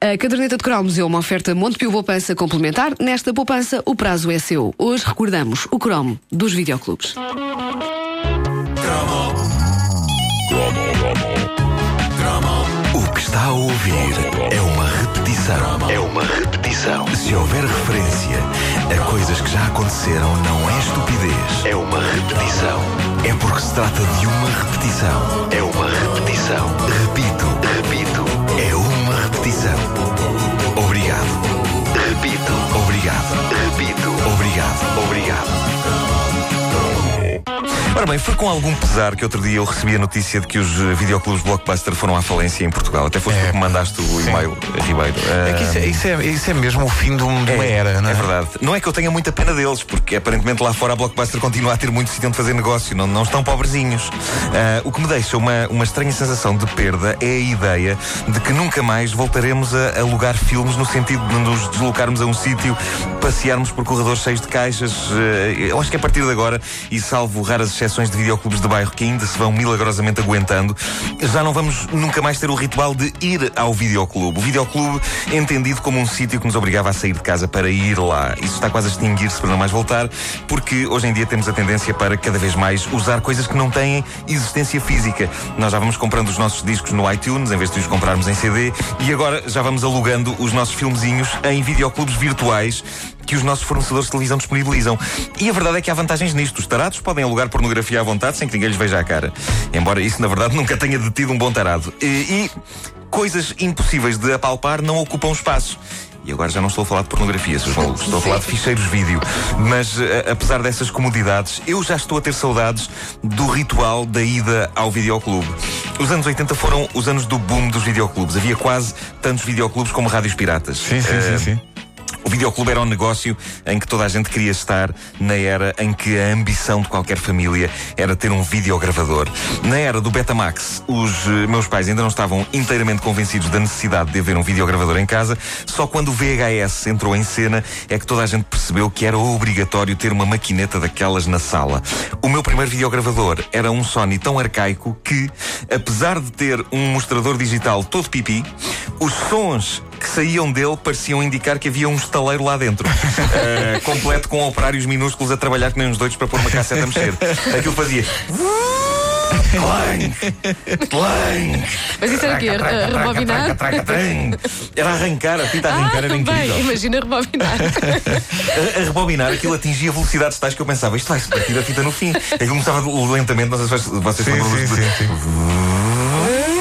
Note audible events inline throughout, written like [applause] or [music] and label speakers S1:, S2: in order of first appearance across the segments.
S1: A caderneta de cromos é uma oferta Montepio Poupança complementar. Nesta poupança, o prazo é seu. Hoje recordamos o cromo dos videoclubes.
S2: O que está a ouvir é uma repetição. É uma repetição. Se houver referência a coisas que já aconteceram, não é estupidez. É uma repetição. É porque se trata de uma repetição. É uma repetição. Repito. Uma
S3: Ora bem, foi com algum pesar que outro dia eu recebi a notícia de que os eh, videoclubes Blockbuster foram à falência em Portugal. Até foste tu que me mandaste o e-mail, eh, Ribeiro.
S4: É que isso é, isso, é, isso é mesmo o fim de, um- de uma
S3: É,
S4: era, não é?
S3: é verdade. Não é que eu tenha muita pena deles, porque aparentemente lá fora a Blockbuster continua a ter muito sítio onde fazer negócio, não, não estão pobrezinhos. Ah, o que me deixa uma, uma estranha sensação de perda é a ideia de que nunca mais voltaremos a alugar filmes no sentido de nos deslocarmos a um sítio, passearmos por corredores cheios de caixas. Ah, eu acho que a partir de agora, e salvo raras exceções de videoclubes de bairro que ainda se vão milagrosamente aguentando, já não vamos nunca mais ter o ritual de ir ao videoclube. O videoclube entendido como um sítio que nos obrigava a sair de casa para ir lá. Isso está quase a extinguir-se para não mais voltar, porque hoje em dia temos a tendência para cada vez mais usar coisas que não têm existência física. Nós já vamos comprando os nossos discos no iTunes, em vez de os comprarmos em CD, e agora já vamos alugando os nossos filmezinhos em videoclubes virtuais que os nossos fornecedores de televisão disponibilizam. E a verdade é que há vantagens nisto. Os tarados podem alugar pornografia à vontade sem que ninguém lhes veja a cara. Embora isso, na verdade, [laughs] nunca tenha detido um bom tarado. E, e coisas impossíveis de apalpar não ocupam espaço. E agora já não estou a falar de pornografia, seus malucos. Estou a falar de ficheiros vídeo. Mas, a- apesar dessas comodidades, eu já estou a ter saudades do ritual da ida ao videoclube. Os anos 80 foram os anos do boom dos videoclubes. Havia quase tantos videoclubes como rádios piratas.
S4: Sim, sim,
S3: Eh,
S4: sim, sim.
S3: O videoclube era um negócio em que toda a gente queria estar na era em que a ambição de qualquer família era ter um videogravador. Na era do Betamax, os eh, meus pais ainda não estavam inteiramente convencidos da necessidade de haver um videogravador em casa. Só quando o VHS entrou em cena é que toda a gente percebeu que era obrigatório ter uma maquineta daquelas na sala. O meu primeiro videogravador era um Sony tão arcaico que, apesar de ter um mostrador digital todo pipi, os sons que saíam dele pareciam indicar que havia um estaleiro lá dentro. [laughs] Eh, completo com operários minúsculos a trabalhar que nem uns doidos para pôr uma casseta a mexer. Aquilo fazia. Clang! Clang!
S1: Mas isso era o quê? Rebobinar?
S3: Era arrancar, a fita a arrancar
S1: Ah,
S3: era
S1: bem,
S3: incrível.
S1: imagina rebobinar. [laughs]
S3: A, a rebobinar aquilo atingia velocidades tais que eu pensava, isto vai-se partir a fita no fim. Aquilo começava lentamente, não sei se vocês vocês
S4: Sim,
S3: lembram
S4: sim,
S3: de-
S4: sim, sim. [laughs]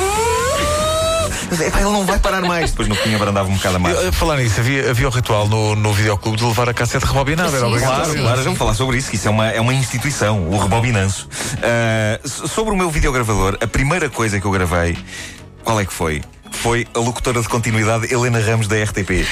S3: Ele não vai parar mais. Depois no fim abrandava um bocado a mais.
S4: Falar nisso, havia, havia o ritual no, no videoclube de levar a cassete rebobinada. Era.
S3: Claro,
S1: sim.
S3: claro, vamos falar sobre isso, que isso é uma, é uma instituição, o rebobinanço. So- sobre o meu videogravador, a primeira coisa que eu gravei, qual é que foi? Foi a locutora de continuidade Helena Ramos da RTP.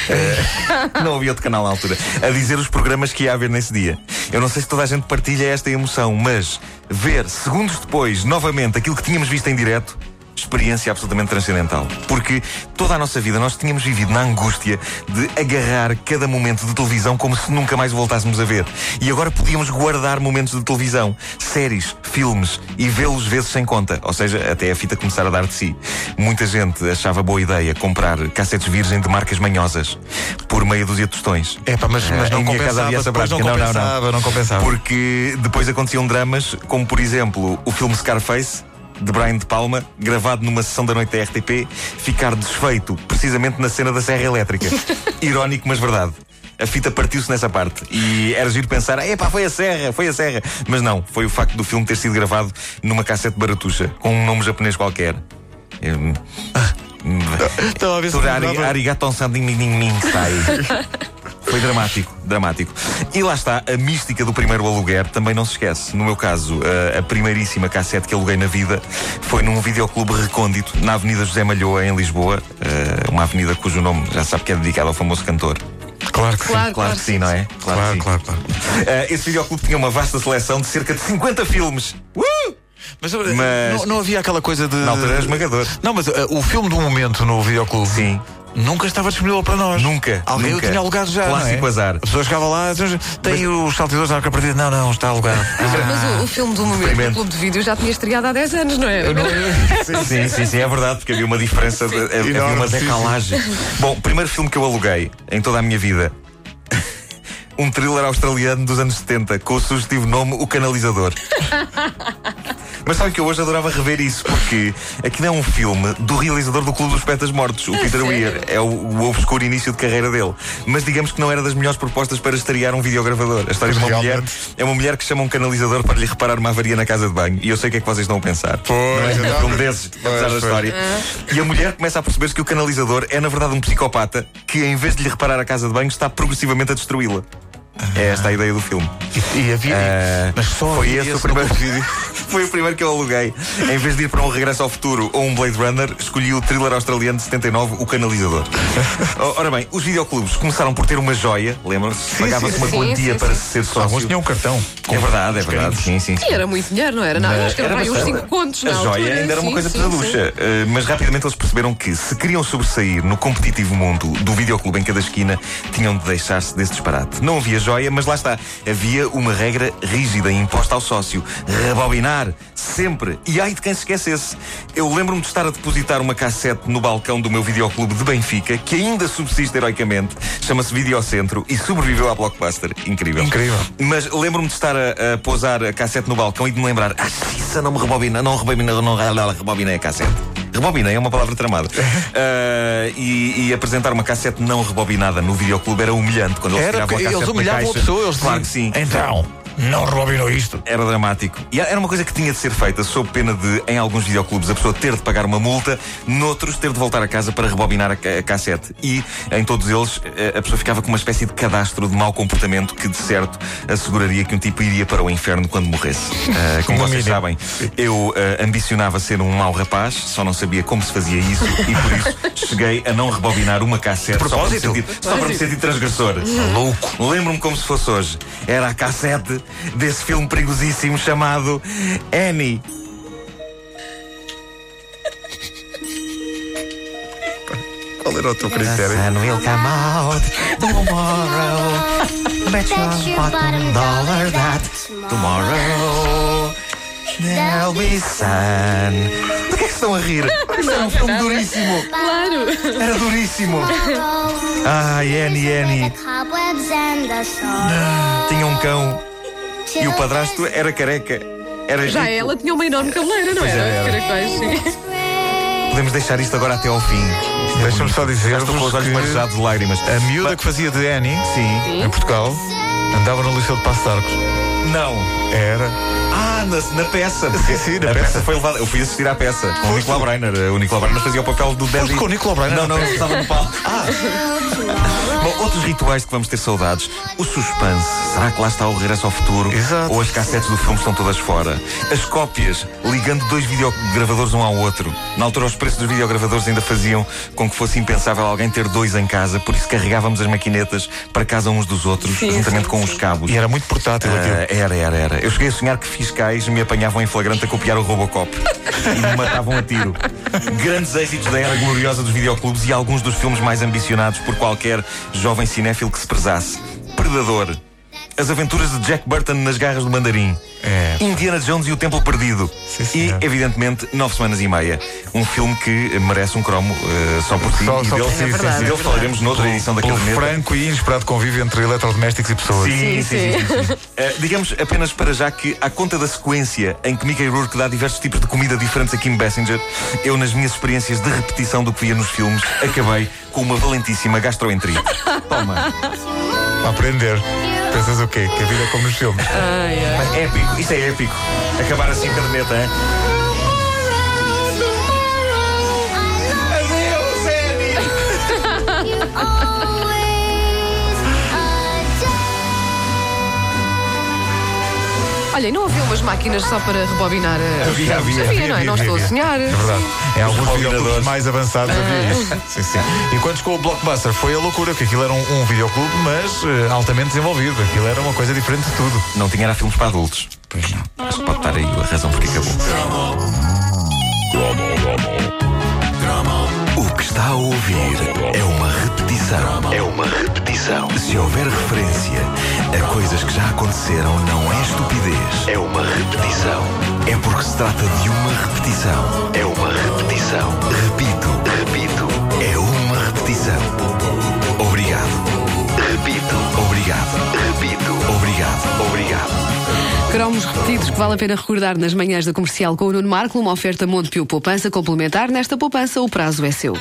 S3: Ah, não havia outro canal na altura. A dizer os programas que ia haver nesse dia. Eu não sei se toda a gente partilha esta emoção, mas ver segundos depois, novamente, aquilo que tínhamos visto em direto. Experiência absolutamente transcendental. Porque toda a nossa vida nós tínhamos vivido na angústia de agarrar cada momento de televisão como se nunca mais voltássemos a ver. E agora podíamos guardar momentos de televisão, séries, filmes e vê-los vezes sem conta. Ou seja, até a fita começar a dar de si. Muita gente achava boa ideia comprar cassetes virgem de marcas manhosas por meia dúzia de tostões.
S4: É pá, mas, mas não compensava. não
S3: prática. Não, não, não.
S4: compensava, não compensava.
S3: Porque depois aconteciam dramas, como por exemplo o filme Scarface. De Brian De Palma, gravado numa sessão da noite da RTP, ficar desfeito precisamente na cena da Serra Elétrica. [laughs] Irónico, mas verdade. A fita partiu-se nessa parte. E era giro pensar, epá, foi a Serra, foi a Serra. Mas não, foi o facto do filme ter sido gravado numa cassete baratuxa, com um nome japonês qualquer. Hum,
S4: Estava a ver se
S3: Tori-
S4: lembrava.
S3: ari- Arigaton Sandinmininminsai. Foi dramático, dramático. E lá está, a mística do primeiro aluguer também não se esquece. No meu caso, a, a primeiríssima cassete que aluguei na vida foi num videoclube recôndito na Avenida José Malhoa, em Lisboa. eh, uma avenida cujo nome já sabe que é dedicado ao famoso cantor.
S4: Claro que sim.
S1: Claro,
S3: Claro que sim, não é?
S4: Claro,
S3: que sim.
S4: claro, claro.
S3: Eh, esse videoclube tinha uma vasta seleção de cerca de 50 filmes. Uh!
S4: Mas, uh,
S3: Mas-
S4: Não, não havia aquela coisa de.
S3: Na altura era esmagador.
S4: Não, mas uh, o filme do momento no videoclube.
S3: Sim.
S4: Nunca estava disponível para nós.
S3: Nunca,
S4: Alguém
S3: nunca.
S4: o tinha alugado já.
S3: Clássico
S4: não é?
S3: azar.
S4: A pessoa chegava lá, "Então, tem os saltadores da arca partida. Não, não, está alugado. [laughs]
S1: Mas o, o filme do momento do. Clube de Vídeo já tinha estreado há 10 anos, não é? [laughs]
S3: Sim, sim, sim, é verdade, porque havia uma diferença, de, havia
S4: Enorme,
S3: uma
S4: sim, sim.
S3: decalagem. Bom, primeiro filme que eu aluguei em toda a minha vida. [laughs] Um thriller australiano dos anos 70 com o sugestivo nome O Canalizador. Mas sabem que eu hoje adorava rever isso porque aquilo é um filme do realizador do Clube dos Petas Mortos, o Peter? [laughs] Weir. É o, o obscuro início de carreira dele. Mas digamos que não era das melhores propostas para estrear um videogravador. A história de uma
S4: Realmente.
S3: mulher é uma mulher que chama um canalizador para lhe reparar uma avaria na casa de banho. E eu sei o que é que vocês estão a pensar.
S4: Pois,
S3: não é um filme desses, apesar da história. E a mulher começa a perceber-se que o canalizador é, na verdade, um psicopata que, em vez de lhe reparar a casa de banho, está progressivamente a destruí-la. É esta a ideia do filme.
S4: E, e havia.
S3: Ah,
S4: mas só
S3: foi
S4: havia
S3: esse o primeiro
S4: vídeo. [laughs]
S3: Foi o primeiro que eu aluguei. Em vez de ir para um Regresso ao Futuro ou um Blade Runner, escolhi o thriller australiano de 79, O Canalizador. Oh, Ora bem, os videoclubes começaram por ter uma joia, lembram-se? Pagava-se uma
S1: sim,
S3: quantia
S1: sim,
S3: para
S1: sim.
S3: ser sócio.
S4: Alguns tinham um cartão.
S3: É verdade, é verdade. Sim, sim, sim.
S1: E era muito dinheiro, não era? Não, acho que era,
S3: Era
S1: uns
S3: bastante.
S1: 5 contos
S3: A joia
S1: altura.
S3: ainda era uma coisa
S1: sim,
S3: pesaducha. Uh, mas rapidamente eles perceberam que, se queriam sobressair no competitivo mundo do videoclube em cada esquina, tinham de deixar-se desse disparate. Não havia joia, mas lá está. Havia uma regra rígida imposta ao sócio: rebobinar, sempre. E ai de quem se esquecesse. Eu lembro-me de estar a depositar uma cassete no balcão do meu videoclube de Benfica, que ainda subsiste heroicamente, chama-se Videocentro e sobreviveu à Blockbuster. Incrível.
S4: Incrível.
S3: Mas lembro-me de estar a, a pousar a cassete no balcão e de me lembrar: Ah, isso não me rebobina, não rebobina, não, não rebobinei a cassete. Rebobinei é uma palavra tramada. [laughs] Ah, e, e apresentar uma cassete não rebobinada no videoclube era humilhante quando eles
S4: Era
S3: tiravam a cassete
S4: eles humilhavam a pessoa. Eles
S3: claro que sim.
S4: Então, não rebobinou isto.
S3: Era dramático. E era uma coisa que tinha de ser feita sob pena de, em alguns videoclubes, a pessoa ter de pagar uma multa, noutros ter de voltar a casa para rebobinar a, a cassete. E em todos eles eh, a pessoa ficava com uma espécie de cadastro de mau comportamento que, de certo, asseguraria que um tipo iria para o inferno quando morresse. [laughs] Eh, como vocês
S4: mínimo.
S3: sabem, eu eh, ambicionava ser um mau rapaz, só não sabia como se fazia isso e por isso cheguei a não rebobinar uma cassete só para, me sentir, só para me sentir transgressor.
S4: Louco.
S3: Lembro-me como se fosse hoje. Era a cassete desse filme perigosíssimo chamado Annie.
S4: Qual era o teu critério?
S3: sun will come out tomorrow. Bet your bottom dollar that tomorrow there'll be sun. Do que é que estão a rir? Isto era um filme duríssimo.
S1: Claro.
S3: Era duríssimo. Ai, Annie, Annie. Tinha um cão e o padrasto era careca. Era
S1: Já
S3: rico.
S1: ela tinha uma enorme cabeleira, não era?
S3: era.
S1: Sim.
S3: Podemos deixar isto agora até ao fim. É
S4: Deixa-me só
S3: Já
S4: dizer-vos
S3: estou com os olhos marejados de lágrimas.
S4: a miúda que fazia de Annie,
S3: Sim.
S4: em Portugal, andava no Liceu de Passo de Arcos.
S3: Não.
S4: Era.
S3: Ah, na, na peça.
S4: Sim, sim, na
S3: a
S4: peça.
S3: peça foi levada. Eu fui assistir à peça com o Nicolau Breiner. O Nicolau Breiner fazia o papel do Daddy.
S4: com o Nicolau Breiner
S3: Não, não,
S4: peça?
S3: estava no palco. Ah. Bom, outros rituais de que vamos ter saudades. O suspense. Será que lá está o regresso ao futuro?
S4: Exato.
S3: Ou as cassetes do filme estão todas fora? As cópias, ligando dois videogravadores um ao outro. Na altura, os preços dos videogravadores ainda faziam com que fosse impensável alguém ter dois em casa, por isso carregávamos as maquinetas para casa uns dos outros,
S1: Sim,
S3: juntamente
S1: sim,
S3: com
S1: sim.
S3: os cabos.
S4: E era muito portátil aquilo.
S3: Era, era, era. Eu cheguei a sonhar que fiscais me apanhavam em flagrante a copiar o Robocop e me matavam a tiro. Grandes êxitos da era gloriosa dos videoclubes e alguns dos filmes mais ambicionados por qualquer jovem cinéfilo que se prezasse. Predador. As aventuras de Jack Burton nas garras do mandarim.
S4: É.
S3: Indiana Jones e o Templo Perdido.
S4: Sim,
S3: e, evidentemente, Nove Semanas e Meia. Um filme que merece um cromo eh, só por si.
S4: Só-
S3: e
S4: só
S3: dele,
S4: si,
S3: e
S4: sim,
S3: dele falaremos noutra edição da
S4: Pelo
S3: caderneta.
S4: franco e inesperado convívio entre eletrodomésticos e pessoas.
S3: Sim, sim,
S1: Sim,
S3: sim. sim, sim. Eh, digamos apenas para já que, à conta da sequência em que Mickey Rourke dá diversos tipos de comida diferentes a Kim Basinger, eu, nas minhas experiências de repetição do que via nos filmes, acabei com uma valentíssima gastroenterite. [laughs] Toma.
S4: A aprender. Pensas o quê? Que a vida é como nos filmes.
S1: Ai, ai.
S3: Épico, isto é épico. Acabar assim a caderneta, hein?
S2: Olha, e não havia umas máquinas só para rebobinar a...
S1: Havia, havia,
S2: havia, não é? não estou a sonhar.
S4: É verdade. Em alguns
S1: rebobinadores.
S4: videoclubes mais avançados havia isso.
S2: Ah.
S4: Sim, sim. Enquanto com o Blockbuster foi a loucura, que aquilo era um, um videoclube, mas eh, altamente desenvolvido. Aquilo era uma coisa diferente de tudo.
S1: Não tinha era filmes para adultos. Pois não. Acho que pode estar aí a razão porque acabou.
S3: O que está a ouvir é uma repetição. É uma repetição. Se houver referência a coisas que já aconteceram, não é estupidez. É uma repetição. É porque se trata de uma repetição. É uma repetição. Repito, repito. É uma repetição. Obrigado. Repito. Obrigado. Repito. Obrigado. Obrigado.
S2: Cromos repetidos que vale a pena recordar nas manhãs da comercial com o Nuno Marco, uma oferta Montepio Poupança complementar. Nesta poupança, o prazo é seu.